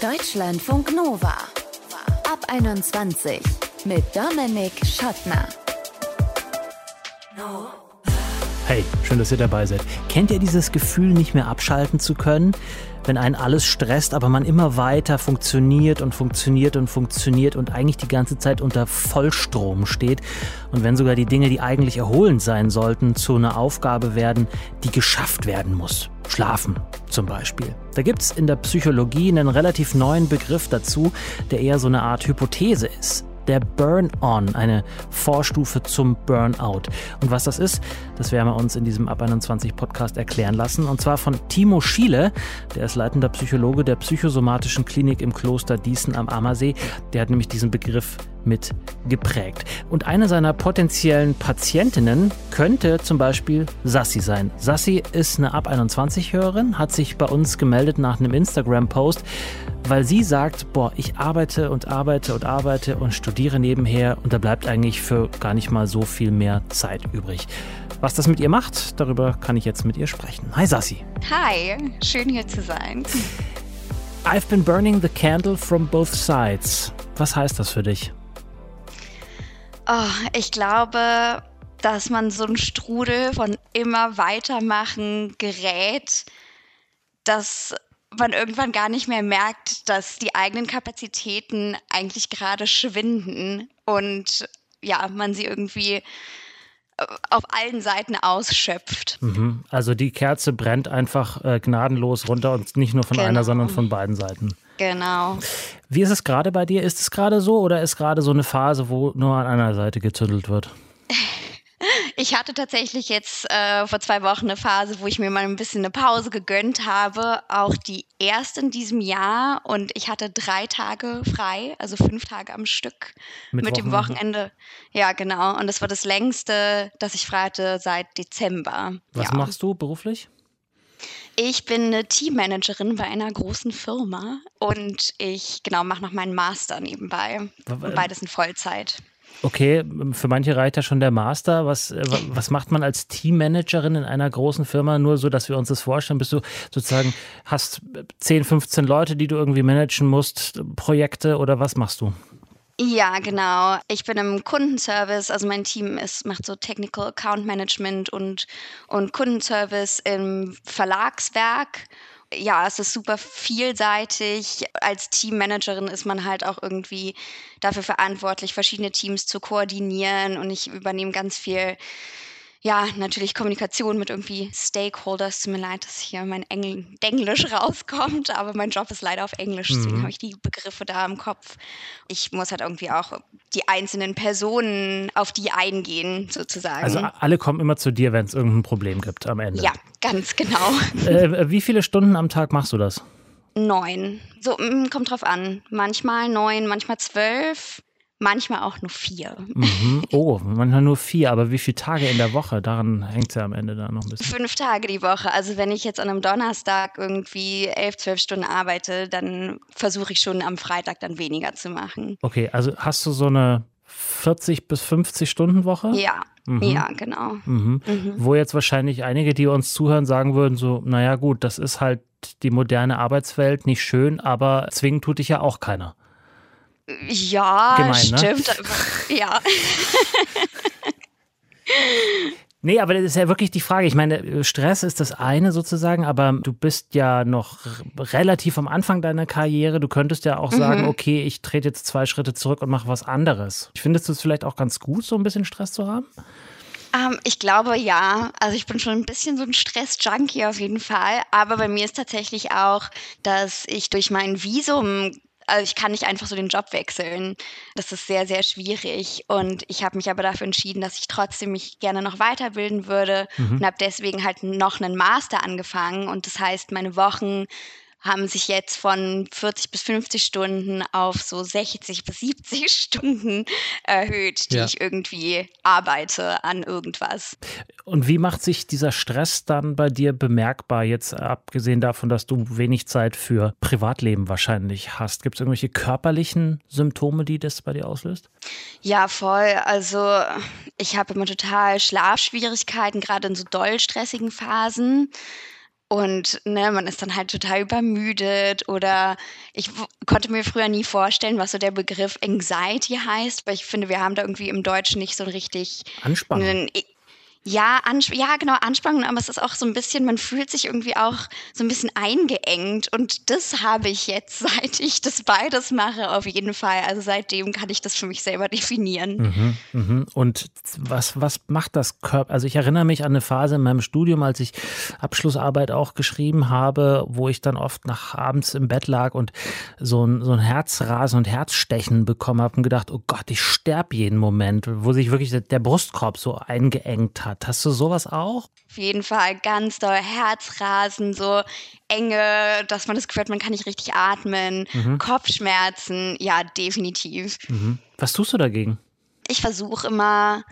Deutschlandfunk Nova. Ab 21 mit Dominik Schottner. Hey, schön, dass ihr dabei seid. Kennt ihr dieses Gefühl, nicht mehr abschalten zu können? Wenn einen alles stresst, aber man immer weiter funktioniert und funktioniert und funktioniert und eigentlich die ganze Zeit unter Vollstrom steht und wenn sogar die Dinge, die eigentlich erholend sein sollten, zu einer Aufgabe werden, die geschafft werden muss. Schlafen zum Beispiel. Da gibt es in der Psychologie einen relativ neuen Begriff dazu, der eher so eine Art Hypothese ist der Burn-On, eine Vorstufe zum Burnout. Und was das ist, das werden wir uns in diesem Ab 21 Podcast erklären lassen. Und zwar von Timo Schiele, der ist leitender Psychologe der psychosomatischen Klinik im Kloster Diesen am Ammersee. Der hat nämlich diesen Begriff mit geprägt. Und eine seiner potenziellen Patientinnen könnte zum Beispiel Sassi sein. Sassi ist eine Ab 21-Hörerin, hat sich bei uns gemeldet nach einem Instagram-Post, weil sie sagt, boah, ich arbeite und arbeite und arbeite und studiere nebenher und da bleibt eigentlich für gar nicht mal so viel mehr Zeit übrig. Was das mit ihr macht, darüber kann ich jetzt mit ihr sprechen. Hi Sassi. Hi, schön hier zu sein. I've been burning the candle from both sides. Was heißt das für dich? Oh, ich glaube, dass man so einen Strudel von immer weitermachen gerät, dass man irgendwann gar nicht mehr merkt, dass die eigenen Kapazitäten eigentlich gerade schwinden und ja, man sie irgendwie äh, auf allen Seiten ausschöpft. Mhm. Also die Kerze brennt einfach äh, gnadenlos runter und nicht nur von genau. einer, sondern von beiden Seiten. Genau. Wie ist es gerade bei dir? Ist es gerade so oder ist gerade so eine Phase, wo nur an einer Seite gezündelt wird? Ich hatte tatsächlich jetzt äh, vor zwei Wochen eine Phase, wo ich mir mal ein bisschen eine Pause gegönnt habe. Auch die erste in diesem Jahr. Und ich hatte drei Tage frei, also fünf Tage am Stück mit, mit dem Wochenende. Ja, genau. Und das war das längste, das ich frei hatte seit Dezember. Was ja. machst du beruflich? Ich bin eine Teammanagerin bei einer großen Firma und ich genau mache noch meinen Master nebenbei. Beides in Vollzeit. Okay, für manche reicht ja schon der Master. Was, äh, was macht man als Teammanagerin in einer großen Firma? Nur so, dass wir uns das vorstellen. Bist du sozusagen, hast 10, 15 Leute, die du irgendwie managen musst, Projekte oder was machst du? Ja, genau. Ich bin im Kundenservice, also mein Team ist, macht so Technical Account Management und, und Kundenservice im Verlagswerk. Ja, es ist super vielseitig. Als Teammanagerin ist man halt auch irgendwie dafür verantwortlich, verschiedene Teams zu koordinieren und ich übernehme ganz viel ja, natürlich Kommunikation mit irgendwie Stakeholders. Tut mir leid, dass hier mein Engl Englisch rauskommt, aber mein Job ist leider auf Englisch, deswegen mhm. habe ich die Begriffe da im Kopf. Ich muss halt irgendwie auch die einzelnen Personen auf die eingehen, sozusagen. Also alle kommen immer zu dir, wenn es irgendein Problem gibt am Ende. Ja, ganz genau. Äh, wie viele Stunden am Tag machst du das? Neun. So, mm, kommt drauf an. Manchmal neun, manchmal zwölf. Manchmal auch nur vier. Mhm. Oh, manchmal nur vier, aber wie viele Tage in der Woche? Daran hängt es ja am Ende da noch ein bisschen. Fünf Tage die Woche. Also wenn ich jetzt an einem Donnerstag irgendwie elf, zwölf Stunden arbeite, dann versuche ich schon am Freitag dann weniger zu machen. Okay, also hast du so eine 40 bis 50 Stunden Woche? Ja, mhm. ja, genau. Mhm. Mhm. Wo jetzt wahrscheinlich einige, die uns zuhören, sagen würden, so, naja gut, das ist halt die moderne Arbeitswelt, nicht schön, aber zwingen tut dich ja auch keiner. Ja, Gemein, ne? stimmt. Ne? Ja. Nee, aber das ist ja wirklich die Frage. Ich meine, Stress ist das eine sozusagen, aber du bist ja noch relativ am Anfang deiner Karriere. Du könntest ja auch sagen, mhm. okay, ich trete jetzt zwei Schritte zurück und mache was anderes. Findest du es vielleicht auch ganz gut, so ein bisschen Stress zu haben? Ähm, ich glaube ja. Also ich bin schon ein bisschen so ein Stress-Junkie auf jeden Fall. Aber bei mir ist tatsächlich auch, dass ich durch mein Visum also ich kann nicht einfach so den Job wechseln. Das ist sehr, sehr schwierig. Und ich habe mich aber dafür entschieden, dass ich trotzdem mich gerne noch weiterbilden würde mhm. und habe deswegen halt noch einen Master angefangen. Und das heißt, meine Wochen haben sich jetzt von 40 bis 50 Stunden auf so 60 bis 70 Stunden erhöht, die ja. ich irgendwie arbeite an irgendwas. Und wie macht sich dieser Stress dann bei dir bemerkbar, jetzt abgesehen davon, dass du wenig Zeit für Privatleben wahrscheinlich hast? Gibt es irgendwelche körperlichen Symptome, die das bei dir auslöst? Ja, voll. Also ich habe immer total Schlafschwierigkeiten, gerade in so doll stressigen Phasen Und ne, man ist dann halt total übermüdet oder ich konnte mir früher nie vorstellen, was so der Begriff Anxiety heißt, weil ich finde, wir haben da irgendwie im Deutschen nicht so richtig Anspannung. Ja, ja, genau, Anspannung, aber es ist auch so ein bisschen, man fühlt sich irgendwie auch so ein bisschen eingeengt und das habe ich jetzt, seit ich das beides mache, auf jeden Fall. Also seitdem kann ich das für mich selber definieren. Mhm, mhm. Und was, was macht das Körper? Also ich erinnere mich an eine Phase in meinem Studium, als ich Abschlussarbeit auch geschrieben habe, wo ich dann oft nach abends im Bett lag und so ein, so ein Herzrasen und Herzstechen bekommen habe und gedacht, oh Gott, ich sterbe jeden Moment, wo sich wirklich der Brustkorb so eingeengt hat hat. Hast du sowas auch? Auf jeden Fall ganz doll Herzrasen, so enge, dass man das Gefühl hat, man kann nicht richtig atmen, mhm. Kopfschmerzen, ja, definitiv. Mhm. Was tust du dagegen? Ich versuche immer,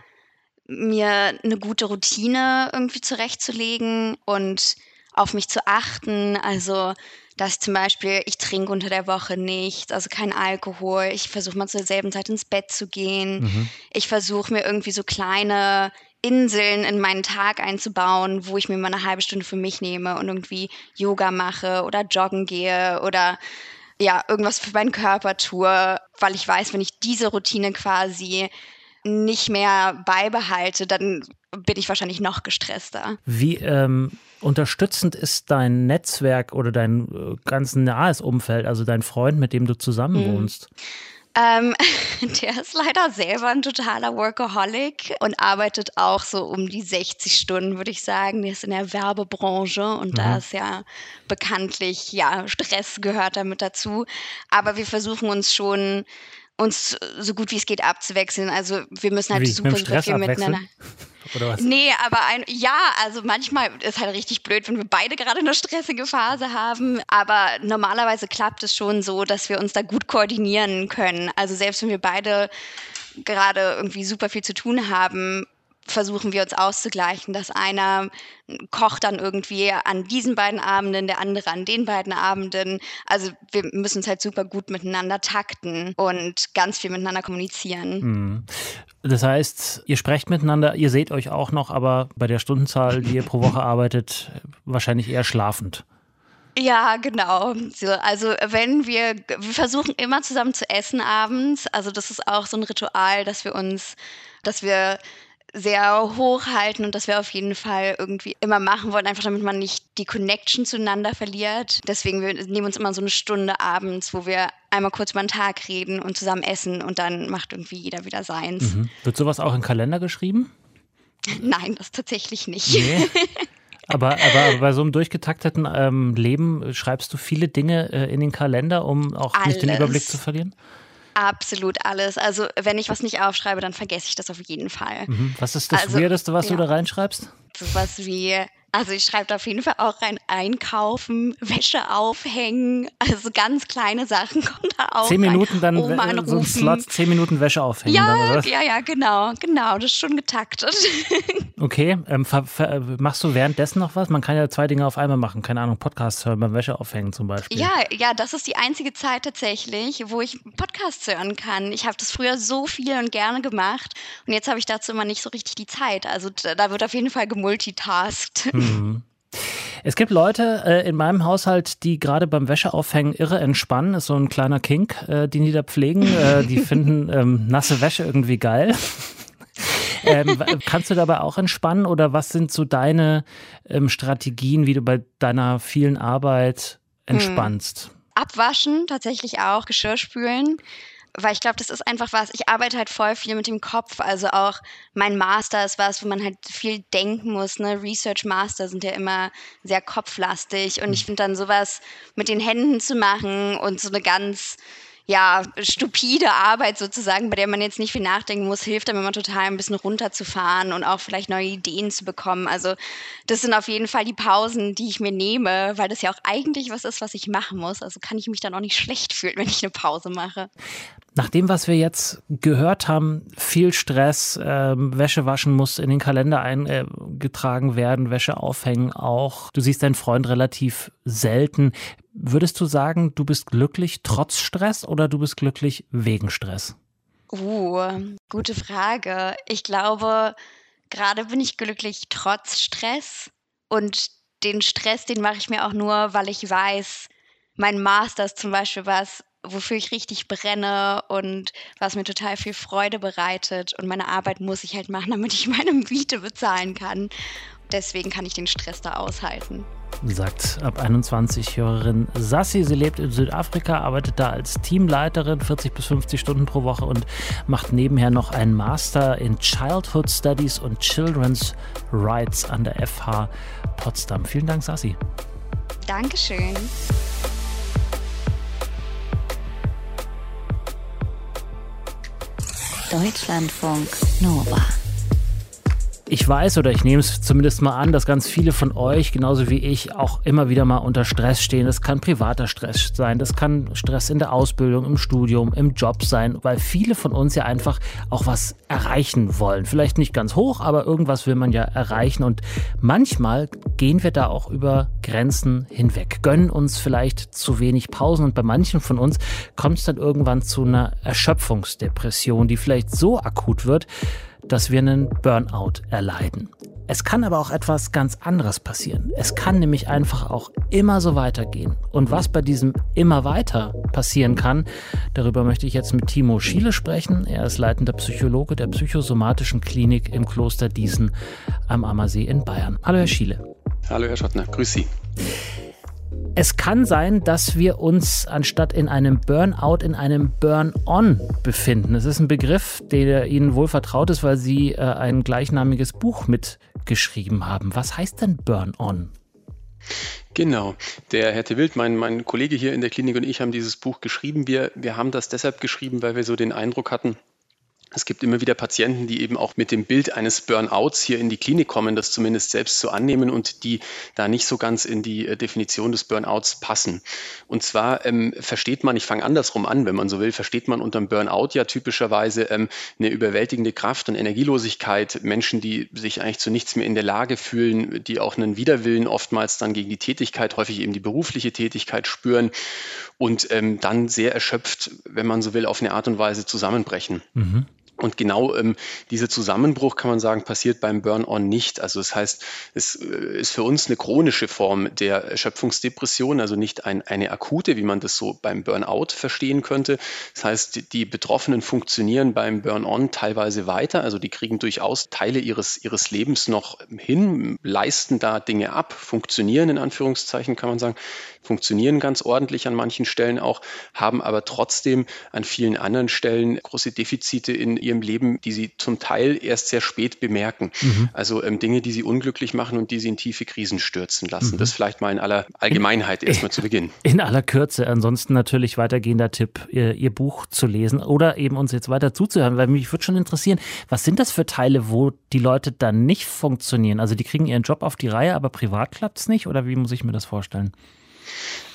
mir eine gute Routine irgendwie zurechtzulegen und auf mich zu achten. Also, dass zum Beispiel ich trinke unter der Woche nichts, also kein Alkohol. Ich versuche mal zur selben Zeit ins Bett zu gehen. Mhm. Ich versuche mir irgendwie so kleine Inseln in meinen Tag einzubauen, wo ich mir mal eine halbe Stunde für mich nehme und irgendwie Yoga mache oder joggen gehe oder ja, irgendwas für meinen Körper tue, weil ich weiß, wenn ich diese Routine quasi nicht mehr beibehalte, dann bin ich wahrscheinlich noch gestresster. Wie ähm, unterstützend ist dein Netzwerk oder dein äh, ganz nahes Umfeld, also dein Freund, mit dem du zusammen mhm. Ähm, der ist leider selber ein totaler Workaholic und arbeitet auch so um die 60 Stunden, würde ich sagen. Der ist in der Werbebranche und mhm. da ist ja bekanntlich, ja, Stress gehört damit dazu. Aber wir versuchen uns schon uns so gut wie es geht abzuwechseln. Also wir müssen halt wie, super, super viel miteinander. Oder was? Nee, aber ein, ja, also manchmal ist halt richtig blöd, wenn wir beide gerade eine stressige Phase haben. Aber normalerweise klappt es schon so, dass wir uns da gut koordinieren können. Also selbst wenn wir beide gerade irgendwie super viel zu tun haben, versuchen wir uns auszugleichen, dass einer kocht dann irgendwie an diesen beiden Abenden, der andere an den beiden Abenden. Also wir müssen uns halt super gut miteinander takten und ganz viel miteinander kommunizieren. Mhm. Das heißt, ihr sprecht miteinander, ihr seht euch auch noch, aber bei der Stundenzahl, die ihr pro Woche arbeitet, wahrscheinlich eher schlafend. Ja, genau. So, also wenn wir, wir versuchen immer zusammen zu essen abends. Also das ist auch so ein Ritual, dass wir uns, dass wir sehr hoch halten und das wir auf jeden Fall irgendwie immer machen wollen, einfach damit man nicht die Connection zueinander verliert. Deswegen wir nehmen uns immer so eine Stunde abends, wo wir einmal kurz über den Tag reden und zusammen essen und dann macht irgendwie jeder wieder seins. Mhm. Wird sowas auch in Kalender geschrieben? Nein, das tatsächlich nicht. Nee. Aber, aber bei so einem durchgetakteten ähm, Leben schreibst du viele Dinge äh, in den Kalender, um auch Alles. nicht den Überblick zu verlieren? Absolut alles. Also wenn ich was nicht aufschreibe, dann vergesse ich das auf jeden Fall. Mhm. Was ist das also, Weirdeste, was ja. du da reinschreibst? Sowas wie also ich schreibe da auf jeden Fall auch rein Einkaufen, Wäsche aufhängen, also ganz kleine Sachen kommen da auch. Zehn Minuten rein. dann Oma so ein Slot, zehn Minuten Wäsche aufhängen. Ja, ja, ja, genau, genau, das ist schon getaktet. Okay, ähm, machst du währenddessen noch was? Man kann ja zwei Dinge auf einmal machen, keine Ahnung, Podcasts hören beim Wäsche aufhängen zum Beispiel. Ja, ja, das ist die einzige Zeit tatsächlich, wo ich Podcasts hören kann. Ich habe das früher so viel und gerne gemacht und jetzt habe ich dazu immer nicht so richtig die Zeit. Also da wird auf jeden Fall gemultitaskt. Hm. Mhm. Es gibt Leute äh, in meinem Haushalt, die gerade beim Wäscheaufhängen irre entspannen. Ist so ein kleiner Kink, äh, den die da pflegen. Äh, die finden ähm, nasse Wäsche irgendwie geil. ähm, kannst du dabei auch entspannen oder was sind so deine ähm, Strategien, wie du bei deiner vielen Arbeit entspannst? Hm. Abwaschen tatsächlich auch, Geschirr spülen weil ich glaube, das ist einfach was, ich arbeite halt voll viel mit dem Kopf. Also auch mein Master ist was, wo man halt viel denken muss. Ne? Research Master sind ja immer sehr kopflastig. Und ich mhm. finde dann sowas mit den Händen zu machen und so eine ganz ja, stupide Arbeit sozusagen, bei der man jetzt nicht viel nachdenken muss, hilft einem immer total ein bisschen runterzufahren und auch vielleicht neue Ideen zu bekommen. Also das sind auf jeden Fall die Pausen, die ich mir nehme, weil das ja auch eigentlich was ist, was ich machen muss. Also kann ich mich dann auch nicht schlecht fühlen, wenn ich eine Pause mache. Nach dem, was wir jetzt gehört haben, viel Stress, äh, Wäsche waschen muss in den Kalender eingetragen werden, Wäsche aufhängen auch. Du siehst deinen Freund relativ selten. Würdest du sagen, du bist glücklich trotz Stress oder du bist glücklich wegen Stress? Uh, gute Frage. Ich glaube, gerade bin ich glücklich trotz Stress und den Stress, den mache ich mir auch nur, weil ich weiß, mein Master ist zum Beispiel was, wofür ich richtig brenne und was mir total viel Freude bereitet. Und meine Arbeit muss ich halt machen, damit ich meine Miete bezahlen kann. Deswegen kann ich den Stress da aushalten. Sagt ab 21 Hörerin Sassi. Sie lebt in Südafrika, arbeitet da als Teamleiterin 40 bis 50 Stunden pro Woche und macht nebenher noch einen Master in Childhood Studies und Children's Rights an der FH Potsdam. Vielen Dank, Sassi. Dankeschön. Deutschlandfunk Nova. Ich weiß oder ich nehme es zumindest mal an, dass ganz viele von euch, genauso wie ich, auch immer wieder mal unter Stress stehen. Das kann privater Stress sein, das kann Stress in der Ausbildung, im Studium, im Job sein, weil viele von uns ja einfach auch was erreichen wollen. Vielleicht nicht ganz hoch, aber irgendwas will man ja erreichen und manchmal gehen wir da auch über Grenzen hinweg, gönnen uns vielleicht zu wenig Pausen und bei manchen von uns kommt es dann irgendwann zu einer Erschöpfungsdepression, die vielleicht so akut wird, dass wir einen Burnout erleiden. Es kann aber auch etwas ganz anderes passieren. Es kann nämlich einfach auch immer so weitergehen. Und was bei diesem immer weiter passieren kann, darüber möchte ich jetzt mit Timo Schiele sprechen. Er ist leitender Psychologe der psychosomatischen Klinik im Kloster Diesen am Ammersee in Bayern. Hallo Herr Schiele. Hallo Herr Schottner, grüß Sie. Es kann sein, dass wir uns anstatt in einem Burnout in einem Burn-on befinden. Es ist ein Begriff, der Ihnen wohl vertraut ist, weil Sie äh, ein gleichnamiges Buch mitgeschrieben haben. Was heißt denn Burn-on? Genau. Der Herr de Wild, mein, mein Kollege hier in der Klinik und ich haben dieses Buch geschrieben. Wir, wir haben das deshalb geschrieben, weil wir so den Eindruck hatten, es gibt immer wieder Patienten, die eben auch mit dem Bild eines Burnouts hier in die Klinik kommen, das zumindest selbst so annehmen und die da nicht so ganz in die äh, Definition des Burnouts passen. Und zwar ähm, versteht man, ich fange andersrum an, wenn man so will, versteht man unter dem Burnout ja typischerweise ähm, eine überwältigende Kraft und Energielosigkeit, Menschen, die sich eigentlich zu nichts mehr in der Lage fühlen, die auch einen Widerwillen oftmals dann gegen die Tätigkeit, häufig eben die berufliche Tätigkeit spüren und ähm, dann sehr erschöpft, wenn man so will, auf eine Art und Weise zusammenbrechen. Mhm. Und genau ähm, dieser Zusammenbruch, kann man sagen, passiert beim Burn-on nicht. Also das heißt, es äh, ist für uns eine chronische Form der Erschöpfungsdepression, also nicht ein, eine akute, wie man das so beim Burnout verstehen könnte. Das heißt, die, Betroffenen funktionieren beim Burn-on teilweise weiter, also die kriegen durchaus Teile ihres, ihres Lebens noch hin, leisten da Dinge ab, funktionieren in Anführungszeichen, kann man sagen, funktionieren ganz ordentlich an manchen Stellen auch, haben aber trotzdem an vielen anderen Stellen große Defizite in ihrem Leben, die sie zum Teil erst sehr spät bemerken. Mhm. Also ähm, Dinge, die sie unglücklich machen und die sie in tiefe Krisen stürzen lassen. Mhm. Das vielleicht mal in aller Allgemeinheit in, erstmal zu Beginn. In aller Kürze. Ansonsten natürlich weitergehender Tipp, ihr, ihr Buch zu lesen oder eben uns jetzt weiter zuzuhören, weil mich würde schon interessieren, was sind das für Teile, wo die Leute dann nicht funktionieren? Also die kriegen ihren Job auf die Reihe, aber privat klappt es nicht oder wie muss ich mir das vorstellen?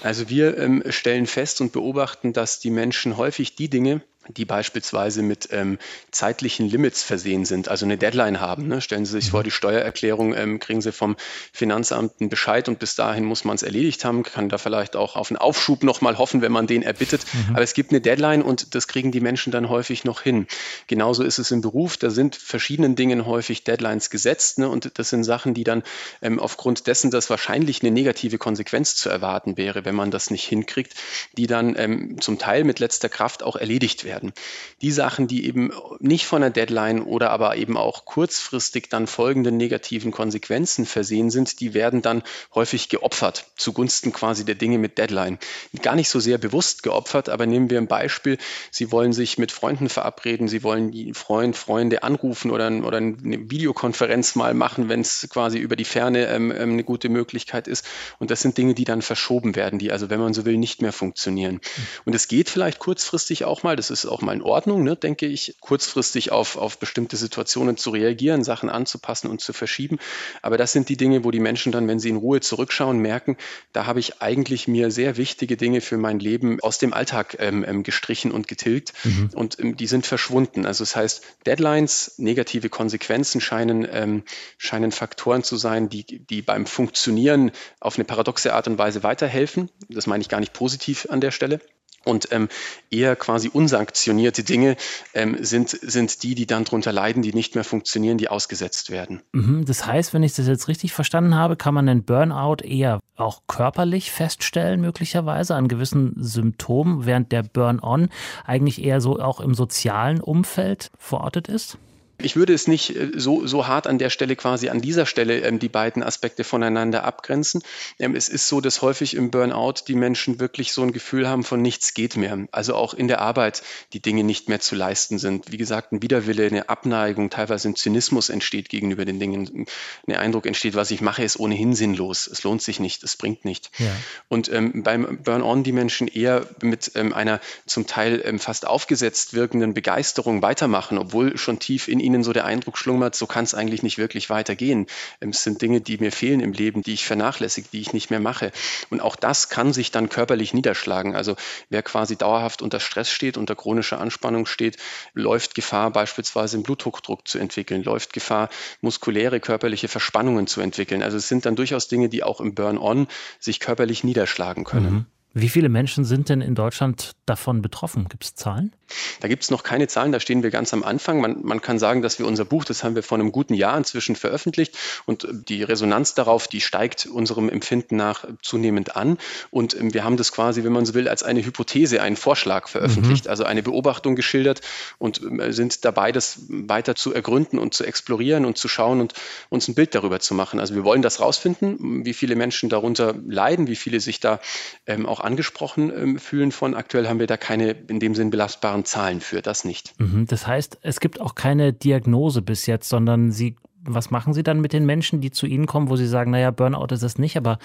Also wir ähm, stellen fest und beobachten, dass die Menschen häufig die Dinge, die beispielsweise mit ähm, zeitlichen Limits versehen sind, also eine Deadline haben. Ne? Stellen Sie sich vor, die Steuererklärung ähm, kriegen Sie vom Finanzamt einen Bescheid und bis dahin muss man es erledigt haben, kann da vielleicht auch auf einen Aufschub nochmal hoffen, wenn man den erbittet. Mhm. Aber es gibt eine Deadline und das kriegen die Menschen dann häufig noch hin. Genauso ist es im Beruf, da sind verschiedenen Dingen häufig Deadlines gesetzt ne? und das sind Sachen, die dann ähm, aufgrund dessen, dass wahrscheinlich eine negative Konsequenz zu erwarten wäre, wenn man das nicht hinkriegt, die dann ähm, zum Teil mit letzter Kraft auch erledigt werden werden. Die Sachen, die eben nicht von einer Deadline oder aber eben auch kurzfristig dann folgenden negativen Konsequenzen versehen sind, die werden dann häufig geopfert zugunsten quasi der Dinge mit Deadline. Gar nicht so sehr bewusst geopfert, aber nehmen wir ein Beispiel. Sie wollen sich mit Freunden verabreden, Sie wollen Freund, Freunde anrufen oder, oder eine Videokonferenz mal machen, wenn es quasi über die Ferne ähm, ähm, eine gute Möglichkeit ist. Und das sind Dinge, die dann verschoben werden, die also, wenn man so will, nicht mehr funktionieren. Und es geht vielleicht kurzfristig auch mal, das ist auch mal in Ordnung, ne, denke ich, kurzfristig auf, auf bestimmte Situationen zu reagieren, Sachen anzupassen und zu verschieben. Aber das sind die Dinge, wo die Menschen dann, wenn sie in Ruhe zurückschauen, merken, da habe ich eigentlich mir sehr wichtige Dinge für mein Leben aus dem Alltag ähm, ähm, gestrichen und getilgt mhm. und ähm, die sind verschwunden. Also das heißt, Deadlines, negative Konsequenzen scheinen, ähm, scheinen Faktoren zu sein, die, die beim Funktionieren auf eine paradoxe Art und Weise weiterhelfen. Das meine ich gar nicht positiv an der Stelle. Und ähm, eher quasi unsanktionierte Dinge ähm, sind, sind die, die dann darunter leiden, die nicht mehr funktionieren, die ausgesetzt werden. Mhm, das heißt, wenn ich das jetzt richtig verstanden habe, kann man den Burnout eher auch körperlich feststellen, möglicherweise an gewissen Symptomen, während der Burn-on eigentlich eher so auch im sozialen Umfeld verortet ist? Ich würde es nicht äh, so, so hart an der Stelle quasi an dieser Stelle ähm, die beiden Aspekte voneinander abgrenzen. Ähm, es ist so, dass häufig im Burnout die Menschen wirklich so ein Gefühl haben von nichts geht mehr. Also auch in der Arbeit die Dinge nicht mehr zu leisten sind. Wie gesagt, ein Widerwille, eine Abneigung, teilweise ein Zynismus entsteht gegenüber den Dingen. Ein Eindruck entsteht, was ich mache, ist ohnehin sinnlos. Es lohnt sich nicht, es bringt nicht. Ja. Und ähm, beim Burn-on die Menschen eher mit ähm, einer zum Teil ähm, fast aufgesetzt wirkenden Begeisterung weitermachen, obwohl schon tief in ihnen ihnen so der Eindruck schlummert, so kann es eigentlich nicht wirklich weitergehen. Ähm, es sind Dinge, die mir fehlen im Leben, die ich vernachlässige, die ich nicht mehr mache. Und auch das kann sich dann körperlich niederschlagen. Also wer quasi dauerhaft unter Stress steht, unter chronischer Anspannung steht, läuft Gefahr, beispielsweise einen Bluthochdruck zu entwickeln, läuft Gefahr, muskuläre körperliche Verspannungen zu entwickeln. Also es sind dann durchaus Dinge, die auch im Burn-on sich körperlich niederschlagen können. Mhm. Wie viele Menschen sind denn in Deutschland davon betroffen? Gibt es Zahlen? Da gibt es noch keine Zahlen, da stehen wir ganz am Anfang. Man, man, kann sagen, dass wir unser Buch, das haben wir vor einem guten Jahr inzwischen veröffentlicht und die Resonanz darauf, die steigt unserem Empfinden nach zunehmend an. Und ähm, wir haben das quasi, wenn man so will, als eine Hypothese, einen Vorschlag veröffentlicht, mhm. also eine Beobachtung geschildert und ähm, sind dabei, das weiter zu ergründen und zu explorieren und zu schauen und uns ein Bild darüber zu machen. Also wir wollen das rausfinden, wie viele Menschen darunter leiden, wie viele sich da ähm, auch auch angesprochen ähm, fühlen von. Aktuell haben wir da keine in dem Sinn belastbaren Zahlen für, das nicht. Mhm, das heißt, es gibt auch keine Diagnose bis jetzt, sondern Sie, was machen Sie dann mit den Menschen, die zu Ihnen kommen, wo Sie sagen, naja, Burnout ist es nicht, aber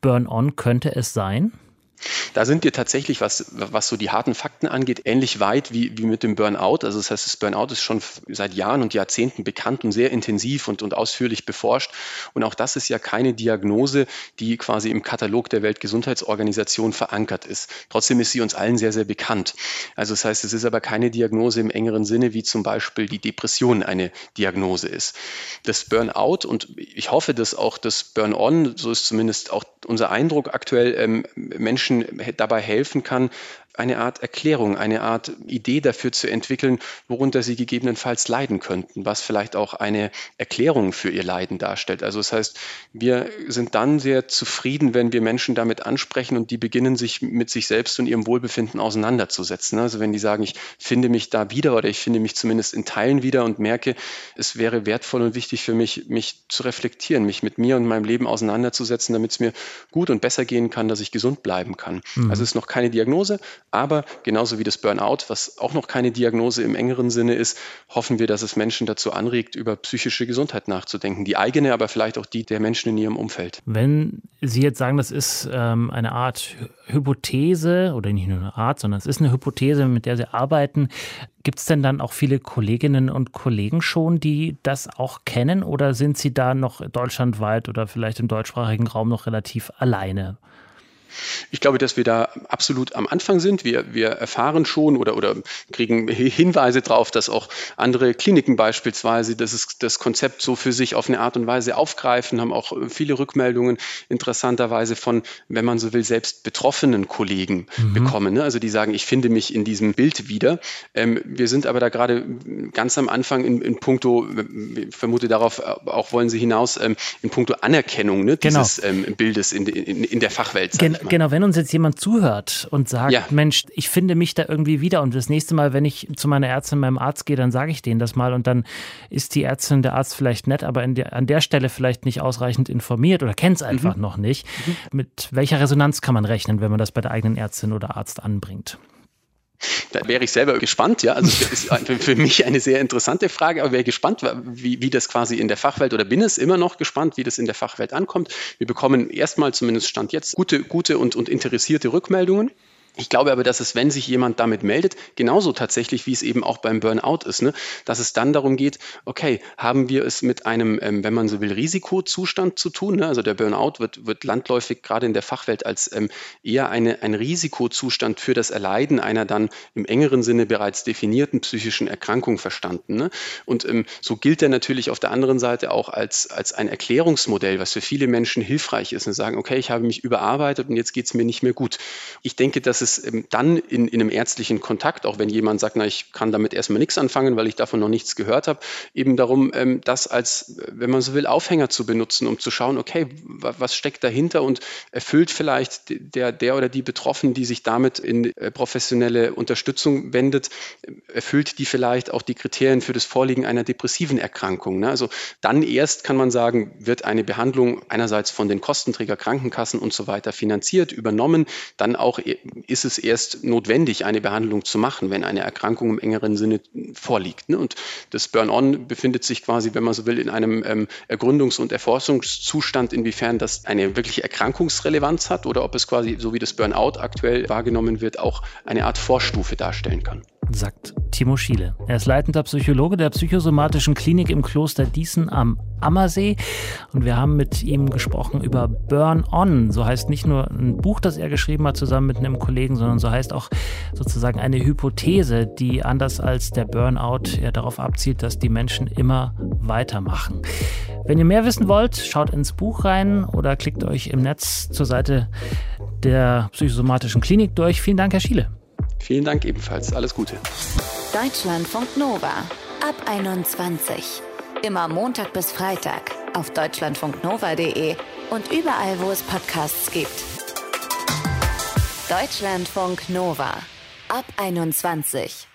Burn-on könnte es sein? Da sind wir tatsächlich, was, was so die harten Fakten angeht, ähnlich weit wie, wie mit dem Burnout. Also das heißt, das Burnout ist schon seit Jahren und Jahrzehnten bekannt und sehr intensiv und, und ausführlich beforscht. Und auch das ist ja keine Diagnose, die quasi im Katalog der Weltgesundheitsorganisation verankert ist. Trotzdem ist sie uns allen sehr, sehr bekannt. Also das heißt, es ist aber keine Diagnose im engeren Sinne, wie zum Beispiel die Depression eine Diagnose ist. Das Burnout und ich hoffe, dass auch das Burn-on, so ist zumindest auch unser Eindruck aktuell, ähm, Menschen dabei helfen kann, eine Art Erklärung, eine Art Idee dafür zu entwickeln, worunter sie gegebenenfalls leiden könnten, was vielleicht auch eine Erklärung für ihr Leiden darstellt. Also das heißt, wir sind dann sehr zufrieden, wenn wir Menschen damit ansprechen und die beginnen sich mit sich selbst und ihrem Wohlbefinden auseinanderzusetzen. Also wenn die sagen, ich finde mich da wieder oder ich finde mich zumindest in Teilen wieder und merke, es wäre wertvoll und wichtig für mich, mich zu reflektieren, mich mit mir und meinem Leben auseinanderzusetzen, damit es mir gut und besser gehen kann, dass ich gesund bleiben kann. Mhm. Also es ist noch keine Diagnose, aber genauso wie das Burnout, was auch noch keine Diagnose im engeren Sinne ist, hoffen wir, dass es Menschen dazu anregt, über psychische Gesundheit nachzudenken. Die eigene, aber vielleicht auch die der Menschen in ihrem Umfeld. Wenn Sie jetzt sagen, das ist ähm, eine Art Hypothese oder nicht nur eine Art, sondern es ist eine Hypothese, mit der Sie arbeiten, Gibt es denn dann auch viele Kolleginnen und Kollegen schon, die das auch kennen oder sind Sie da noch deutschlandweit oder vielleicht im deutschsprachigen Raum noch relativ alleine? Ich glaube, dass wir da absolut am Anfang sind. Wir, wir erfahren schon oder, oder kriegen Hinweise darauf, dass auch andere Kliniken beispielsweise das, das Konzept so für sich auf eine Art und Weise aufgreifen, haben auch viele Rückmeldungen interessanterweise von, wenn man so will, selbst betroffenen Kollegen mhm. bekommen. Ne? Also die sagen, ich finde mich in diesem Bild wieder. Ähm, wir sind aber da gerade ganz am Anfang in, in puncto, ich vermute darauf, auch wollen Sie hinaus, ähm, in puncto Anerkennung ne, genau. dieses ähm, Bildes in, in, in der Fachwelt. Gen Genau, wenn uns jetzt jemand zuhört und sagt, ja. Mensch, ich finde mich da irgendwie wieder und das nächste Mal, wenn ich zu meiner Ärztin, meinem Arzt gehe, dann sage ich denen das mal und dann ist die Ärztin, der Arzt vielleicht nett, aber der, an der Stelle vielleicht nicht ausreichend informiert oder kennt es mhm. einfach mhm. noch nicht. Mhm. Mit welcher Resonanz kann man rechnen, wenn man das bei der eigenen Ärztin oder Arzt anbringt? Da wäre ich selber gespannt, ja. Also das ist für mich eine sehr interessante Frage, aber wäre gespannt, wie, wie das quasi in der Fachwelt oder bin es immer noch gespannt, wie das in der Fachwelt ankommt. Wir bekommen erstmal, zumindest Stand jetzt, gute, gute und, und interessierte Rückmeldungen. Ich glaube aber, dass es, wenn sich jemand damit meldet, genauso tatsächlich, wie es eben auch beim Burnout ist, ne, dass es dann darum geht, okay, haben wir es mit einem, ähm, wenn man so will, Risikozustand zu tun? Ne? Also der Burnout wird, wird landläufig gerade in der Fachwelt als ähm, eher eine, ein Risikozustand für das Erleiden einer dann im engeren Sinne bereits definierten psychischen Erkrankung verstanden. Ne? Und ähm, so gilt er natürlich auf der anderen Seite auch als, als ein Erklärungsmodell, was für viele Menschen hilfreich ist und sagen, okay, ich habe mich überarbeitet und jetzt geht es mir nicht mehr gut. Ich denke, dass es es ähm, dann in, in einem ärztlichen Kontakt, auch wenn jemand sagt, na, ich kann damit erstmal nichts anfangen, weil ich davon noch nichts gehört habe, eben darum, ähm, das als, wenn man so will, Aufhänger zu benutzen, um zu schauen, okay, was steckt dahinter und erfüllt vielleicht der, der oder die Betroffenen, die sich damit in äh, professionelle Unterstützung wendet, erfüllt die vielleicht auch die Kriterien für das Vorliegen einer depressiven Erkrankung. Ne? Also dann erst kann man sagen, wird eine Behandlung einerseits von den Kostenträger Krankenkassen und so weiter finanziert, übernommen, dann auch e, ist es erst notwendig, eine Behandlung zu machen, wenn eine Erkrankung im engeren Sinne vorliegt. Ne? Und das Burn-on befindet sich quasi, wenn man so will, in einem ähm, Ergründungs- und Erforschungszustand, inwiefern das eine wirkliche Erkrankungsrelevanz hat oder ob es quasi, so wie das Burnout aktuell wahrgenommen wird, auch eine Art Vorstufe darstellen kann sagt Timo Schiele. Er ist leitender Psychologe der psychosomatischen Klinik im Kloster Diesen am Ammersee und wir haben mit ihm gesprochen über Burn On. So heißt nicht nur ein Buch, das er geschrieben hat zusammen mit einem Kollegen, sondern so heißt auch sozusagen eine Hypothese, die anders als der Burnout ja darauf abzielt, dass die Menschen immer weitermachen. Wenn ihr mehr wissen wollt, schaut ins Buch rein oder klickt euch im Netz zur Seite der psychosomatischen Klinik durch. Vielen Dank, Herr Schiele. Vielen Dank ebenfalls. Alles Gute. Deutschlandfunk Nova ab 21. Immer Montag bis Freitag auf deutschlandfunknova.de und überall, wo es Podcasts gibt. Deutschlandfunk Nova ab 21.